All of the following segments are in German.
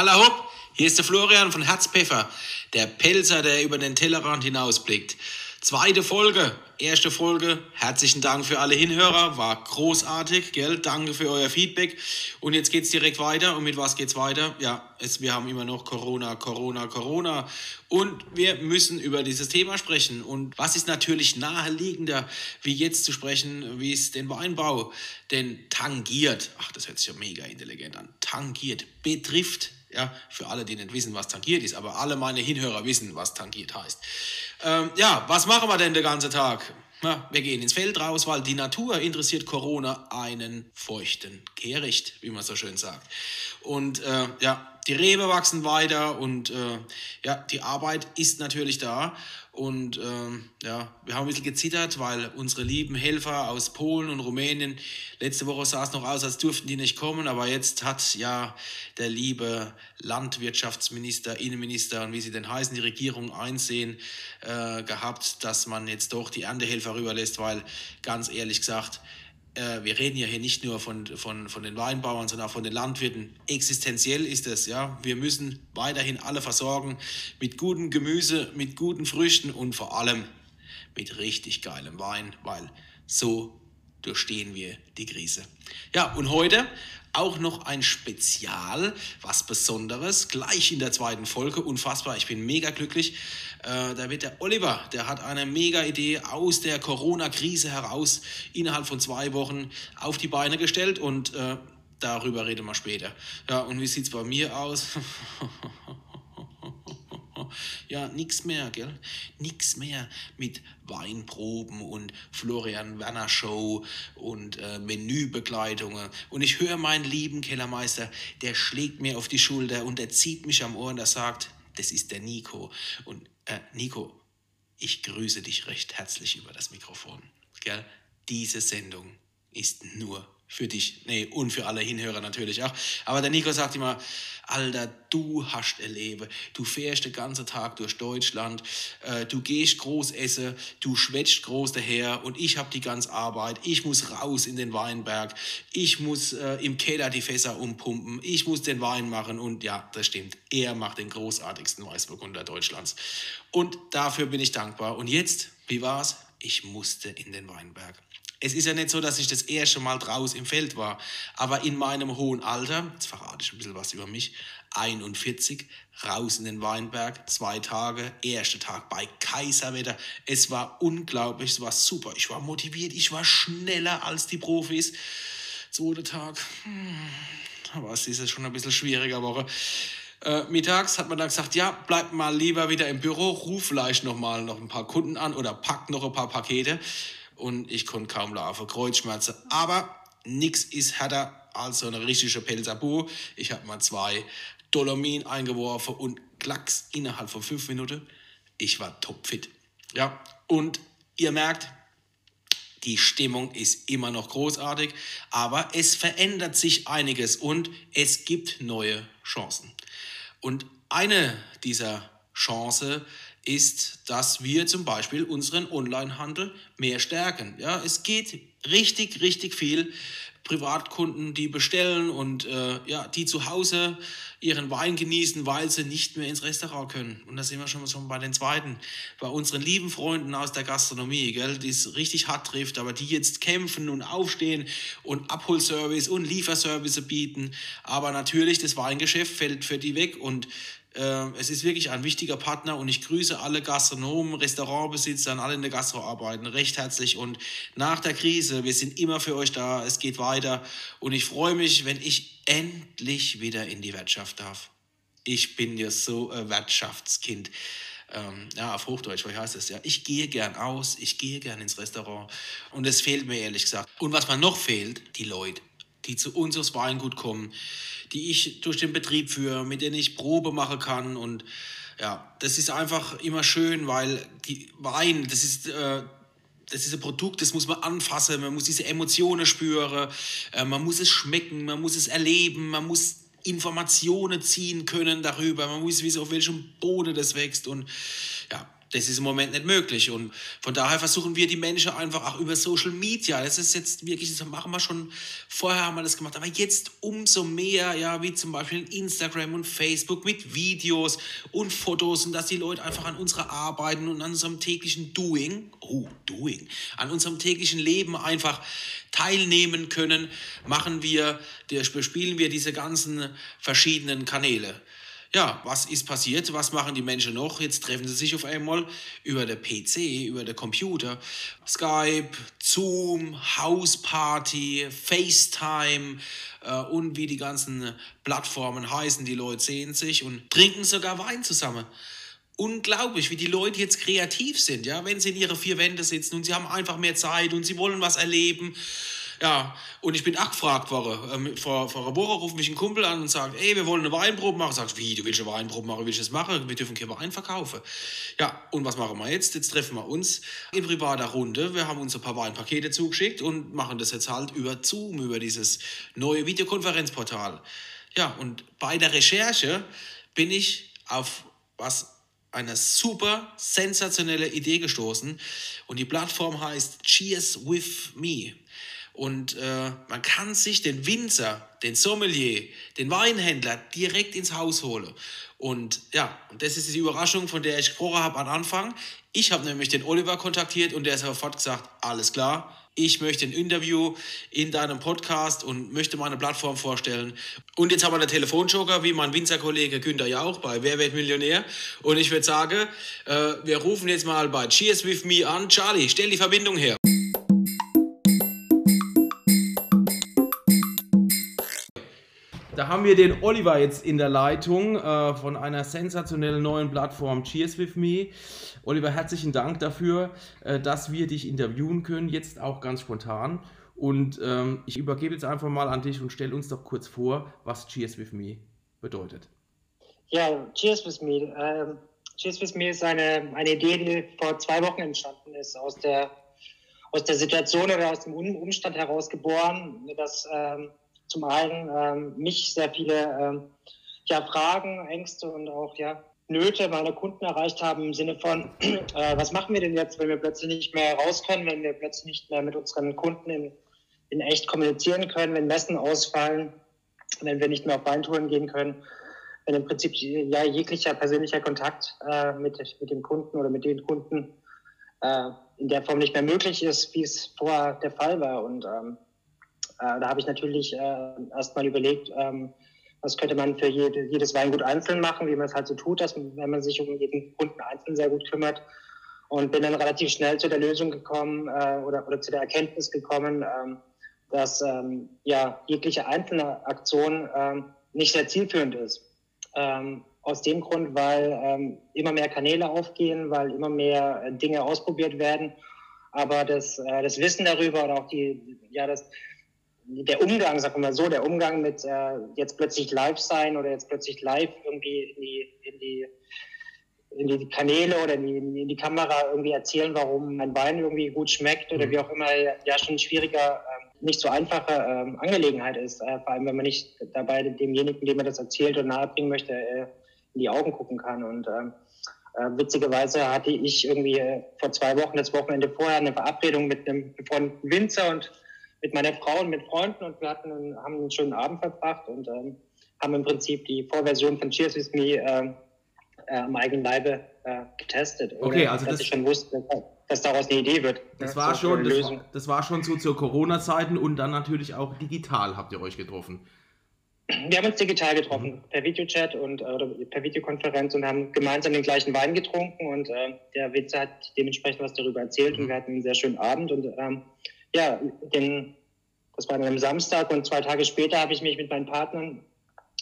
Alla hopp, hier ist der Florian von Herzpfeffer, der Pelzer, der über den Tellerrand hinausblickt. Zweite Folge, erste Folge. Herzlichen Dank für alle Hinhörer, war großartig, gell? Danke für euer Feedback. Und jetzt geht's direkt weiter. Und mit was geht's weiter? Ja, es, wir haben immer noch Corona, Corona, Corona. Und wir müssen über dieses Thema sprechen. Und was ist natürlich naheliegender, wie jetzt zu sprechen, wie es den Weinbau denn tangiert. Ach, das hört sich ja mega intelligent an. Tangiert, betrifft ja, für alle, die nicht wissen, was tangiert ist, aber alle meine Hinhörer wissen, was tangiert heißt. Ähm, ja, was machen wir denn den ganzen Tag? Na, wir gehen ins Feld raus, weil die Natur interessiert Corona einen feuchten Kehricht, wie man so schön sagt. Und äh, ja, die Rebe wachsen weiter und äh, ja, die Arbeit ist natürlich da. Und ähm, ja, wir haben ein bisschen gezittert, weil unsere lieben Helfer aus Polen und Rumänien, letzte Woche sah es noch aus, als dürften die nicht kommen, aber jetzt hat ja der liebe Landwirtschaftsminister, Innenminister und wie sie denn heißen, die Regierung einsehen äh, gehabt, dass man jetzt doch die Erntehelfer rüberlässt, weil ganz ehrlich gesagt, äh, wir reden ja hier nicht nur von, von, von den Weinbauern, sondern auch von den Landwirten. Existenziell ist es, ja. Wir müssen weiterhin alle versorgen mit gutem Gemüse, mit guten Früchten und vor allem mit richtig geilem Wein, weil so durchstehen wir die Krise. Ja, und heute auch noch ein Spezial, was Besonderes, gleich in der zweiten Folge. Unfassbar, ich bin mega glücklich. Äh, da wird der Oliver, der hat eine mega Idee aus der Corona-Krise heraus innerhalb von zwei Wochen auf die Beine gestellt und äh, darüber reden wir später. Ja, und wie sieht es bei mir aus? ja, nichts mehr, gell? Nix mehr mit Weinproben und Florian Werner Show und äh, Menübegleitungen. Und ich höre meinen lieben Kellermeister, der schlägt mir auf die Schulter und der zieht mich am Ohr und der sagt, das ist der Nico. Und äh, Nico, ich grüße dich recht herzlich über das Mikrofon. Gell? Diese Sendung ist nur für dich, nee, und für alle Hinhörer natürlich auch. Aber der Nico sagt immer, Alter, du hast erlebe, du fährst den ganzen Tag durch Deutschland, äh, du gehst groß essen, du schwätzt groß daher und ich habe die ganze Arbeit, ich muss raus in den Weinberg, ich muss äh, im Keller die Fässer umpumpen, ich muss den Wein machen und ja, das stimmt, er macht den großartigsten Weißburgunder Deutschlands. Und dafür bin ich dankbar. Und jetzt, wie war's? Ich musste in den Weinberg. Es ist ja nicht so, dass ich das erste Mal draußen im Feld war, aber in meinem hohen Alter, jetzt verrate ich ein bisschen was über mich, 41, raus in den Weinberg, zwei Tage, erster Tag bei Kaiserwetter. Es war unglaublich, es war super. Ich war motiviert, ich war schneller als die Profis. Zweiter Tag, hm, aber es ist schon ein bisschen schwieriger Woche. Äh, mittags hat man dann gesagt, ja, bleibt mal lieber wieder im Büro, ruf vielleicht noch mal noch ein paar Kunden an oder packt noch ein paar Pakete und ich konnte kaum laufen, Kreuzschmerzen. Aber nichts ist härter als so eine richtige Pelzabu. Ich habe mal zwei Dolomin eingeworfen und klacks innerhalb von fünf Minuten. Ich war topfit. Ja, und ihr merkt, die Stimmung ist immer noch großartig, aber es verändert sich einiges und es gibt neue Chancen. Und eine dieser Chancen ist, dass wir zum Beispiel unseren Onlinehandel mehr stärken. Ja, es geht richtig, richtig viel. Privatkunden, die bestellen und äh, ja, die zu Hause ihren Wein genießen, weil sie nicht mehr ins Restaurant können. Und da sind wir schon, schon bei den zweiten, bei unseren lieben Freunden aus der Gastronomie, gell, die es richtig hart trifft, aber die jetzt kämpfen und aufstehen und Abholservice und Lieferservice bieten. Aber natürlich, das Weingeschäft fällt für die weg und es ist wirklich ein wichtiger Partner und ich grüße alle Gastronomen, Restaurantbesitzer und alle in der Gastro arbeiten recht herzlich und nach der Krise, wir sind immer für euch da, es geht weiter und ich freue mich, wenn ich endlich wieder in die Wirtschaft darf. Ich bin ja so ein Wirtschaftskind. Ähm, ja, auf Hochdeutsch, wie heißt das ja? Ich gehe gern aus, ich gehe gern ins Restaurant und es fehlt mir ehrlich gesagt. Und was mir noch fehlt, die Leute, die zu uns Weingut kommen, die ich durch den Betrieb führe, mit denen ich Probe machen kann. Und ja, das ist einfach immer schön, weil die Wein, das ist. Äh, das ist ein Produkt, das muss man anfassen, man muss diese Emotionen spüren, äh, man muss es schmecken, man muss es erleben, man muss Informationen ziehen können darüber, man muss wissen, auf welchem Boden das wächst und ja, das ist im Moment nicht möglich. Und von daher versuchen wir die Menschen einfach auch über Social Media. Das ist jetzt wirklich, das machen wir schon, vorher haben wir das gemacht, aber jetzt umso mehr, ja, wie zum Beispiel Instagram und Facebook mit Videos und Fotos und dass die Leute einfach an unserer Arbeiten und an unserem täglichen Doing, oh, Doing, an unserem täglichen Leben einfach teilnehmen können, machen wir, bespielen wir diese ganzen verschiedenen Kanäle ja, was ist passiert? Was machen die Menschen noch? Jetzt treffen sie sich auf einmal über der PC, über der Computer, Skype, Zoom, Hausparty, FaceTime äh, und wie die ganzen Plattformen heißen. Die Leute sehen sich und trinken sogar Wein zusammen unglaublich, wie die Leute jetzt kreativ sind, ja, wenn sie in ihre vier Wände sitzen und sie haben einfach mehr Zeit und sie wollen was erleben ja, und ich bin auch gefragt worden. Vor, vor einer Woche ruft mich ein Kumpel an und sagt, ey, wir wollen eine Weinprobe machen. Sagst, wie, du willst eine Weinprobe machen, willst du das machen? Wir dürfen keinen Wein verkaufen. Ja, und was machen wir jetzt? Jetzt treffen wir uns in privater Runde. Wir haben uns ein paar Weinpakete zugeschickt und machen das jetzt halt über Zoom, über dieses neue Videokonferenzportal. Ja, und bei der Recherche bin ich auf was eine super sensationelle Idee gestoßen und die Plattform heißt Cheers with Me. Und äh, man kann sich den Winzer, den Sommelier, den Weinhändler direkt ins Haus holen. Und ja, das ist die Überraschung, von der ich gesprochen habe am Anfang. Ich habe nämlich den Oliver kontaktiert und der hat sofort gesagt, alles klar, ich möchte ein Interview in deinem Podcast und möchte meine Plattform vorstellen. Und jetzt haben wir einen Telefonjoker, wie mein Winzerkollege Günther ja auch bei Wer wird Millionär. Und ich würde sagen, äh, wir rufen jetzt mal bei Cheers with Me an. Charlie, stell die Verbindung her. Haben wir den Oliver jetzt in der Leitung äh, von einer sensationellen neuen Plattform Cheers with Me. Oliver, herzlichen Dank dafür, äh, dass wir dich interviewen können, jetzt auch ganz spontan. Und ähm, ich übergebe jetzt einfach mal an dich und stell uns doch kurz vor, was Cheers with Me bedeutet. Ja, Cheers with Me. Ähm, Cheers with Me ist eine, eine Idee, die vor zwei Wochen entstanden ist, aus der, aus der Situation oder aus dem Umstand heraus geboren, dass ähm, zum einen ähm, mich sehr viele ähm, ja, Fragen, Ängste und auch ja, Nöte meiner Kunden erreicht haben im Sinne von, äh, was machen wir denn jetzt, wenn wir plötzlich nicht mehr raus können, wenn wir plötzlich nicht mehr mit unseren Kunden in, in echt kommunizieren können, wenn Messen ausfallen, wenn wir nicht mehr auf Weintouren gehen können, wenn im Prinzip ja, jeglicher persönlicher Kontakt äh, mit, mit dem Kunden oder mit den Kunden äh, in der Form nicht mehr möglich ist, wie es vorher der Fall war. Und ähm, äh, da habe ich natürlich äh, erstmal überlegt, ähm, was könnte man für jede, jedes Weingut einzeln machen, wie man es halt so tut, dass man, wenn man sich um jeden Kunden einzeln sehr gut kümmert. Und bin dann relativ schnell zu der Lösung gekommen äh, oder, oder zu der Erkenntnis gekommen, ähm, dass ähm, ja, jegliche einzelne Aktion ähm, nicht sehr zielführend ist. Ähm, aus dem Grund, weil ähm, immer mehr Kanäle aufgehen, weil immer mehr äh, Dinge ausprobiert werden. Aber das, äh, das Wissen darüber und auch die, ja, das, der Umgang, sagen wir mal so, der Umgang mit äh, jetzt plötzlich live sein oder jetzt plötzlich live irgendwie in die, in die, in die Kanäle oder in die, in die Kamera irgendwie erzählen, warum mein Wein irgendwie gut schmeckt oder mhm. wie auch immer, ja schon schwieriger, äh, nicht so einfache äh, Angelegenheit ist. Äh, vor allem, wenn man nicht dabei demjenigen, dem man das erzählt und nahebringen möchte, äh, in die Augen gucken kann. Und ähm, äh, witzigerweise hatte ich irgendwie äh, vor zwei Wochen, das Wochenende vorher, eine Verabredung mit einem befreundeten Winzer und mit meiner Frau und mit Freunden und wir hatten einen, haben einen schönen Abend verbracht und ähm, haben im Prinzip die Vorversion von Cheers With Me äh, äh, am eigenen Leibe äh, getestet. Okay, also dass das, ich schon wusste, dass daraus eine Idee wird. Das, war, schon, das, war, das war schon so zur Corona-Zeiten und dann natürlich auch digital habt ihr euch getroffen. Wir haben uns digital getroffen, mhm. per Videochat und oder per Videokonferenz und haben gemeinsam den gleichen Wein getrunken und äh, der Winzer hat dementsprechend was darüber erzählt mhm. und wir hatten einen sehr schönen Abend und ähm, ja, den, das war am Samstag und zwei Tage später habe ich mich mit meinen Partnern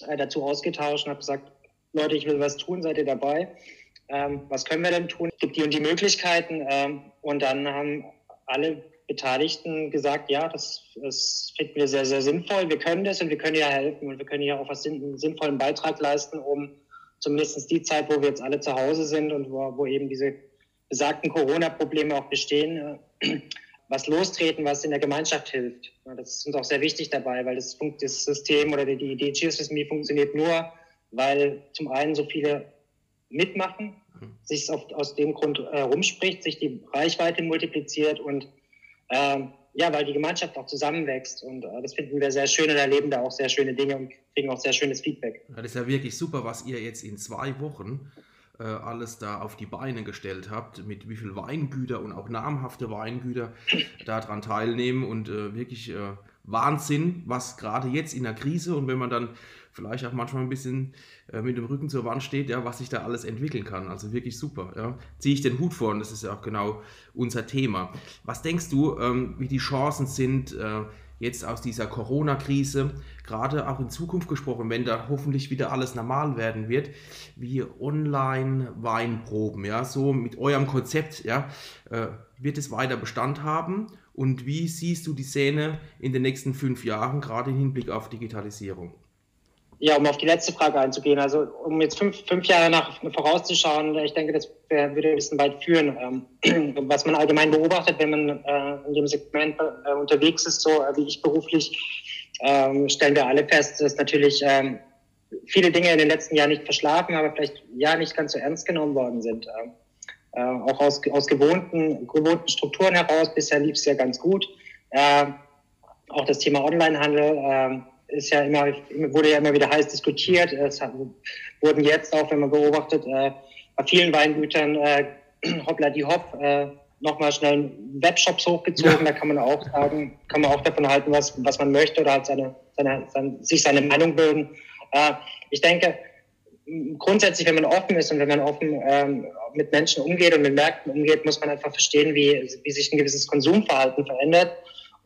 äh, dazu ausgetauscht und habe gesagt, Leute, ich will was tun, seid ihr dabei? Ähm, was können wir denn tun? Gibt die und die Möglichkeiten. Ähm, und dann haben alle Beteiligten gesagt, ja, das, das finden wir sehr, sehr sinnvoll. Wir können das und wir können ja helfen und wir können ja auch was, einen sinnvollen Beitrag leisten, um zumindest die Zeit, wo wir jetzt alle zu Hause sind und wo, wo eben diese besagten Corona-Probleme auch bestehen, äh, was lostreten, was in der Gemeinschaft hilft. Das ist uns auch sehr wichtig dabei, weil das, das System oder die Idee Me funktioniert nur, weil zum einen so viele mitmachen, mhm. sich aus dem Grund äh, rumspricht, sich die Reichweite multipliziert und äh, ja, weil die Gemeinschaft auch zusammenwächst und äh, das finden wir sehr schön und erleben da auch sehr schöne Dinge und kriegen auch sehr schönes Feedback. Ja, das ist ja wirklich super, was ihr jetzt in zwei Wochen äh, alles da auf die Beine gestellt habt, mit wie viel Weingüter und auch namhafte Weingüter daran teilnehmen und äh, wirklich äh, Wahnsinn, was gerade jetzt in der Krise und wenn man dann vielleicht auch manchmal ein bisschen äh, mit dem Rücken zur Wand steht, ja, was sich da alles entwickeln kann. Also wirklich super. Ja. Ziehe ich den Hut vor und das ist ja auch genau unser Thema. Was denkst du, ähm, wie die Chancen sind, äh, jetzt aus dieser Corona-Krise, gerade auch in Zukunft gesprochen, wenn da hoffentlich wieder alles normal werden wird, wie Online-Weinproben, ja, so mit eurem Konzept, ja, äh, wird es weiter Bestand haben? Und wie siehst du die Szene in den nächsten fünf Jahren, gerade im Hinblick auf Digitalisierung? Ja, um auf die letzte Frage einzugehen, also um jetzt fünf, fünf Jahre nach vorauszuschauen, ich denke, das würde ein bisschen weit führen. Ähm, was man allgemein beobachtet, wenn man äh, in dem Segment äh, unterwegs ist, so äh, wie ich beruflich, ähm, stellen wir alle fest, dass natürlich ähm, viele Dinge in den letzten Jahren nicht verschlafen, aber vielleicht ja nicht ganz so ernst genommen worden sind. auch aus, aus gewohnten, gewohnten Strukturen heraus, bisher lief es ja ganz gut. auch das Thema Onlinehandel ist ja immer, wurde ja immer wieder heiß diskutiert. Es hat, wurden jetzt auch, wenn man beobachtet, äh, bei vielen Weingütern äh, hoppla die hopp äh, nochmal schnell Webshops hochgezogen. Ja. Da kann man auch sagen, kann man auch davon halten, was, was man möchte oder halt seine, seine, seine, sich seine Meinung bilden. Äh, ich denke, grundsätzlich, wenn man offen ist und wenn man offen ähm, mit Menschen umgeht und mit Märkten umgeht, muss man einfach verstehen, wie, wie sich ein gewisses Konsumverhalten verändert.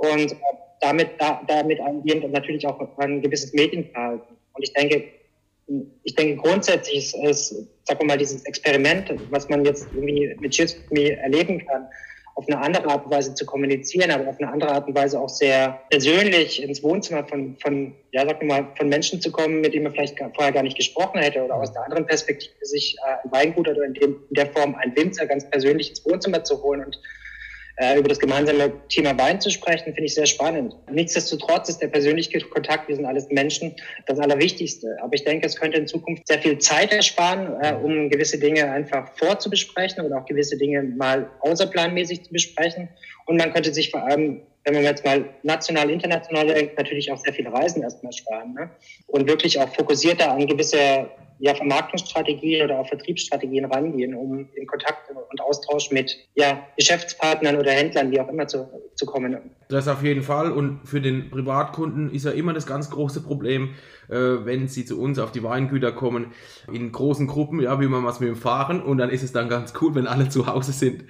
Und damit, da, damit eingehend und natürlich auch ein gewisses Medienverhalten. Und ich denke, ich denke grundsätzlich ist, ist sag mal, dieses Experiment, was man jetzt irgendwie mit Cheers erleben kann, auf eine andere Art und Weise zu kommunizieren, aber auf eine andere Art und Weise auch sehr persönlich ins Wohnzimmer von, von ja, sag mal, von Menschen zu kommen, mit denen man vielleicht vorher gar nicht gesprochen hätte oder aus der anderen Perspektive sich äh, ein Weingut oder in, dem, in der Form ein Winzer ganz persönlich ins Wohnzimmer zu holen und äh, über das gemeinsame Thema Wein zu sprechen, finde ich sehr spannend. Nichtsdestotrotz ist der persönliche Kontakt, wir sind alles Menschen, das Allerwichtigste. Aber ich denke, es könnte in Zukunft sehr viel Zeit ersparen, äh, um gewisse Dinge einfach vorzubesprechen oder auch gewisse Dinge mal außerplanmäßig zu besprechen. Und man könnte sich vor allem wenn man jetzt mal national, international denkt, natürlich auch sehr viele Reisen erstmal sparen. Ne? Und wirklich auch fokussierter an gewisse ja, Vermarktungsstrategien oder auch Vertriebsstrategien rangehen, um in Kontakt und Austausch mit ja, Geschäftspartnern oder Händlern, wie auch immer, zu, zu kommen. Das auf jeden Fall. Und für den Privatkunden ist ja immer das ganz große Problem, äh, wenn sie zu uns auf die Weingüter kommen, in großen Gruppen, ja, wie man was mit dem Fahren. Und dann ist es dann ganz cool, wenn alle zu Hause sind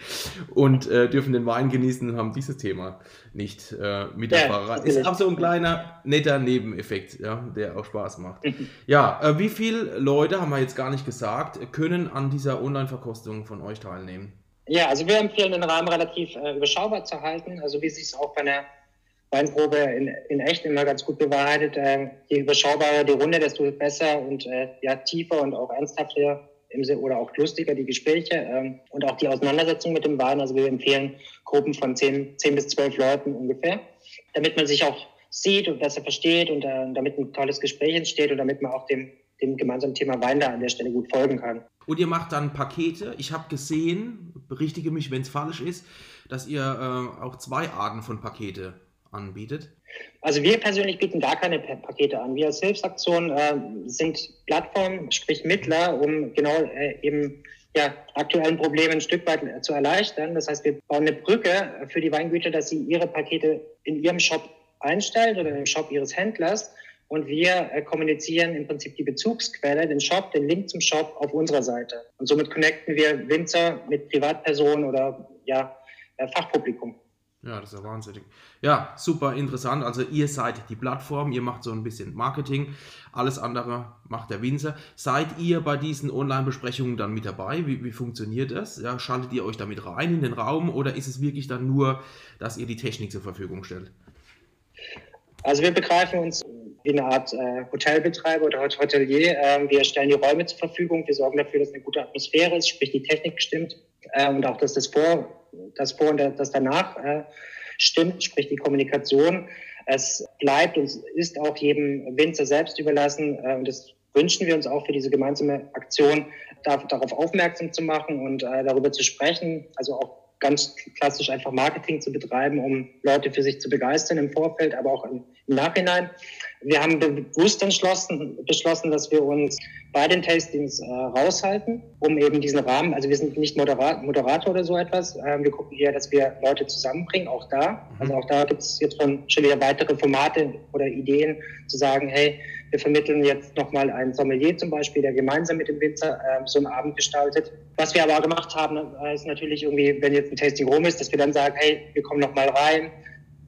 und äh, dürfen den Wein genießen und haben dieses Thema nicht äh, mit der ja, Fahrerei. Ist auch so ein kleiner, netter Nebeneffekt, ja, der auch Spaß macht. ja, äh, wie viele Leute, haben wir jetzt gar nicht gesagt, können an dieser Online-Verkostung von euch teilnehmen? Ja, also wir empfehlen den Rahmen relativ äh, überschaubar zu halten, also wie sich es auch bei einer Weinprobe in, in echt immer ganz gut bewahrheitet. Äh, je überschaubarer die Runde, desto besser und äh, ja, tiefer und auch ernsthafter oder auch lustiger die Gespräche ähm, und auch die Auseinandersetzung mit dem Wein. Also wir empfehlen Gruppen von zehn, zehn bis zwölf Leuten ungefähr, damit man sich auch sieht und besser versteht und äh, damit ein tolles Gespräch entsteht und damit man auch dem, dem gemeinsamen Thema Wein da an der Stelle gut folgen kann. Und ihr macht dann Pakete. Ich habe gesehen, berichtige mich, wenn es falsch ist, dass ihr äh, auch zwei Arten von Pakete anbietet? Also wir persönlich bieten gar keine Pakete an. Wir als Hilfsaktion äh, sind Plattformen, sprich Mittler, um genau äh, eben ja, aktuellen Probleme ein Stück weit äh, zu erleichtern. Das heißt, wir bauen eine Brücke für die Weingüter, dass sie ihre Pakete in ihrem Shop einstellen oder im Shop ihres Händlers. Und wir äh, kommunizieren im Prinzip die Bezugsquelle, den Shop, den Link zum Shop auf unserer Seite. Und somit connecten wir Winzer mit Privatpersonen oder ja, äh, Fachpublikum. Ja, das ist ja wahnsinnig. Ja, super interessant. Also ihr seid die Plattform, ihr macht so ein bisschen Marketing, alles andere macht der Winzer. Seid ihr bei diesen Online-Besprechungen dann mit dabei? Wie, wie funktioniert das? Ja, schaltet ihr euch damit rein in den Raum oder ist es wirklich dann nur, dass ihr die Technik zur Verfügung stellt? Also wir begreifen uns wie eine Art äh, Hotelbetreiber oder Hotelier. Äh, wir stellen die Räume zur Verfügung, wir sorgen dafür, dass eine gute Atmosphäre ist, sprich die Technik stimmt äh, und auch, dass das Vor das Vor- und das danach äh, stimmt, sprich die Kommunikation. Es bleibt und ist auch jedem Winzer selbst überlassen äh, und das wünschen wir uns auch für diese gemeinsame Aktion, darauf aufmerksam zu machen und äh, darüber zu sprechen, also auch ganz klassisch einfach Marketing zu betreiben, um Leute für sich zu begeistern im Vorfeld, aber auch im Nachhinein. Wir haben bewusst entschlossen, beschlossen, dass wir uns bei den Tastings äh, raushalten, um eben diesen Rahmen, also wir sind nicht Moderat, Moderator oder so etwas, äh, wir gucken eher, dass wir Leute zusammenbringen, auch da. Mhm. Also auch da gibt es jetzt schon, schon wieder weitere Formate oder Ideen, zu sagen, hey, wir vermitteln jetzt nochmal einen Sommelier zum Beispiel, der gemeinsam mit dem Winzer äh, so einen Abend gestaltet. Was wir aber auch gemacht haben, äh, ist natürlich irgendwie, wenn jetzt ein Tasting rum ist, dass wir dann sagen, hey, wir kommen nochmal rein,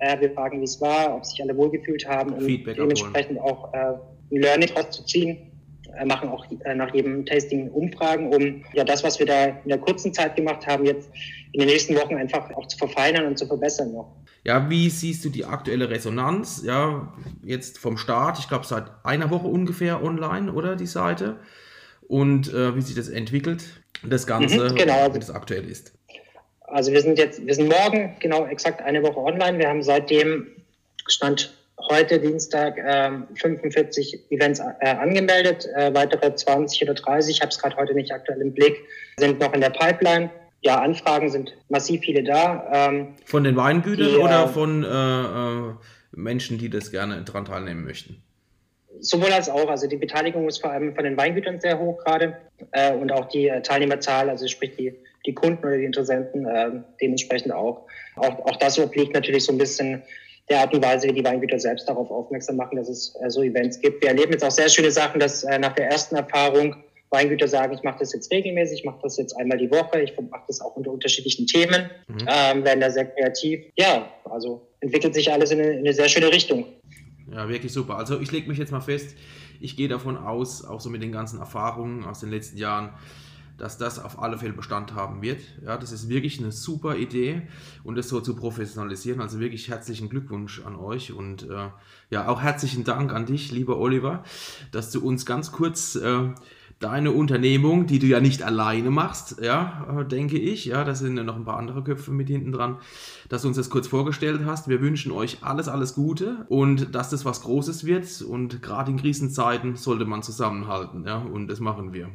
äh, wir fragen, wie es war, ob sich alle wohlgefühlt haben und Feedback dementsprechend abholen. auch äh, ein Learning rauszuziehen. Äh, machen auch äh, nach jedem Tasting Umfragen, um ja das, was wir da in der kurzen Zeit gemacht haben, jetzt in den nächsten Wochen einfach auch zu verfeinern und zu verbessern noch. Ja, wie siehst du die aktuelle Resonanz? Ja, jetzt vom Start, ich glaube seit einer Woche ungefähr online, oder die Seite? Und äh, wie sich das entwickelt, das Ganze, mhm, genau. wie das aktuell ist. Also wir sind jetzt, wir sind morgen genau exakt eine Woche online. Wir haben seitdem Stand heute Dienstag äh, 45 Events äh, angemeldet, äh, weitere 20 oder 30, ich habe es gerade heute nicht aktuell im Blick, sind noch in der Pipeline ja, Anfragen sind massiv viele da. Ähm, von den Weingütern die, oder äh, von äh, äh, Menschen, die das gerne daran teilnehmen möchten? Sowohl als auch. Also die Beteiligung ist vor allem von den Weingütern sehr hoch gerade äh, und auch die äh, Teilnehmerzahl, also sprich die, die Kunden oder die Interessenten äh, dementsprechend auch. auch. Auch das obliegt natürlich so ein bisschen der Art und Weise, wie die Weingüter selbst darauf aufmerksam machen, dass es so Events gibt. Wir erleben jetzt auch sehr schöne Sachen, dass nach der ersten Erfahrung Weingüter sagen, ich mache das jetzt regelmäßig, ich mache das jetzt einmal die Woche, ich mache das auch unter unterschiedlichen Themen, mhm. ähm, werden da sehr kreativ. Ja, also entwickelt sich alles in eine, in eine sehr schöne Richtung. Ja, wirklich super. Also ich lege mich jetzt mal fest, ich gehe davon aus, auch so mit den ganzen Erfahrungen aus den letzten Jahren, dass das auf alle Fälle Bestand haben wird. Ja, das ist wirklich eine super Idee und das so zu professionalisieren. Also wirklich herzlichen Glückwunsch an euch und äh, ja, auch herzlichen Dank an dich, lieber Oliver, dass du uns ganz kurz äh, deine Unternehmung, die du ja nicht alleine machst, ja, äh, denke ich, ja, da sind ja noch ein paar andere Köpfe mit hinten dran, dass du uns das kurz vorgestellt hast. Wir wünschen euch alles, alles Gute und dass das was Großes wird und gerade in Krisenzeiten sollte man zusammenhalten, ja, und das machen wir.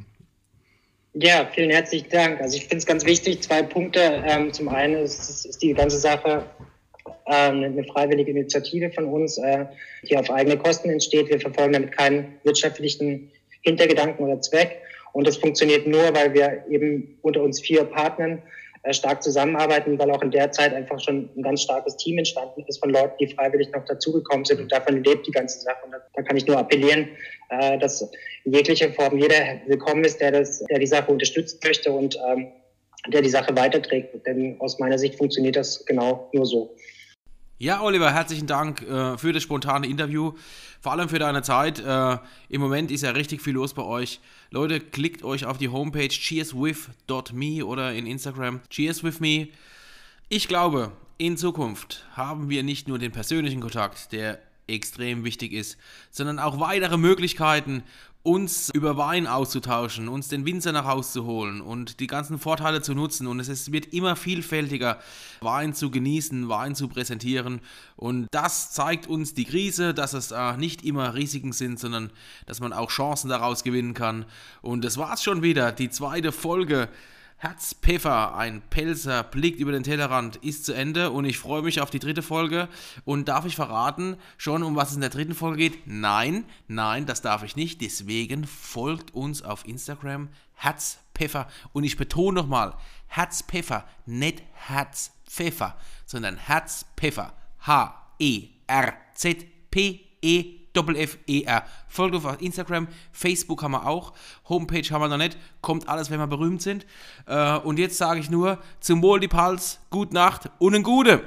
Ja, vielen herzlichen Dank. Also ich finde es ganz wichtig, zwei Punkte. Ähm, zum einen ist, ist die ganze Sache ähm, eine freiwillige Initiative von uns, äh, die auf eigene Kosten entsteht. Wir verfolgen damit keinen wirtschaftlichen Hintergedanken oder Zweck. Und das funktioniert nur, weil wir eben unter uns vier Partnern äh, stark zusammenarbeiten, weil auch in der Zeit einfach schon ein ganz starkes Team entstanden ist von Leuten, die freiwillig noch dazugekommen sind und davon lebt die ganze Sache. Und da, kann ich nur appellieren, äh, dass in jeglicher Form jeder willkommen ist, der das, der die Sache unterstützen möchte und ähm, der die Sache weiterträgt. Denn aus meiner Sicht funktioniert das genau nur so. Ja, Oliver, herzlichen Dank äh, für das spontane Interview. Vor allem für deine Zeit. Äh, Im Moment ist ja richtig viel los bei euch. Leute, klickt euch auf die Homepage cheerswith.me oder in Instagram cheerswithme. Ich glaube, in Zukunft haben wir nicht nur den persönlichen Kontakt, der extrem wichtig ist, sondern auch weitere Möglichkeiten, uns über Wein auszutauschen, uns den Winzer nach Hause zu holen und die ganzen Vorteile zu nutzen. Und es wird immer vielfältiger, Wein zu genießen, Wein zu präsentieren. Und das zeigt uns die Krise, dass es äh, nicht immer Risiken sind, sondern dass man auch Chancen daraus gewinnen kann. Und das war's schon wieder, die zweite Folge Herzpfeffer, ein Pelzer, blickt über den Tellerrand, ist zu Ende und ich freue mich auf die dritte Folge. Und darf ich verraten, schon um was es in der dritten Folge geht? Nein, nein, das darf ich nicht. Deswegen folgt uns auf Instagram Herzpfeffer. Und ich betone nochmal, Herzpfeffer, nicht Herzpfeffer, sondern Herzpfeffer. H-E-R-Z-P-E Doppel-F-E-R. Folgt uns auf Instagram, Facebook haben wir auch, Homepage haben wir noch nicht, kommt alles, wenn wir berühmt sind. Äh, und jetzt sage ich nur, zum Wohl die Pals, gute Nacht und ein Gute.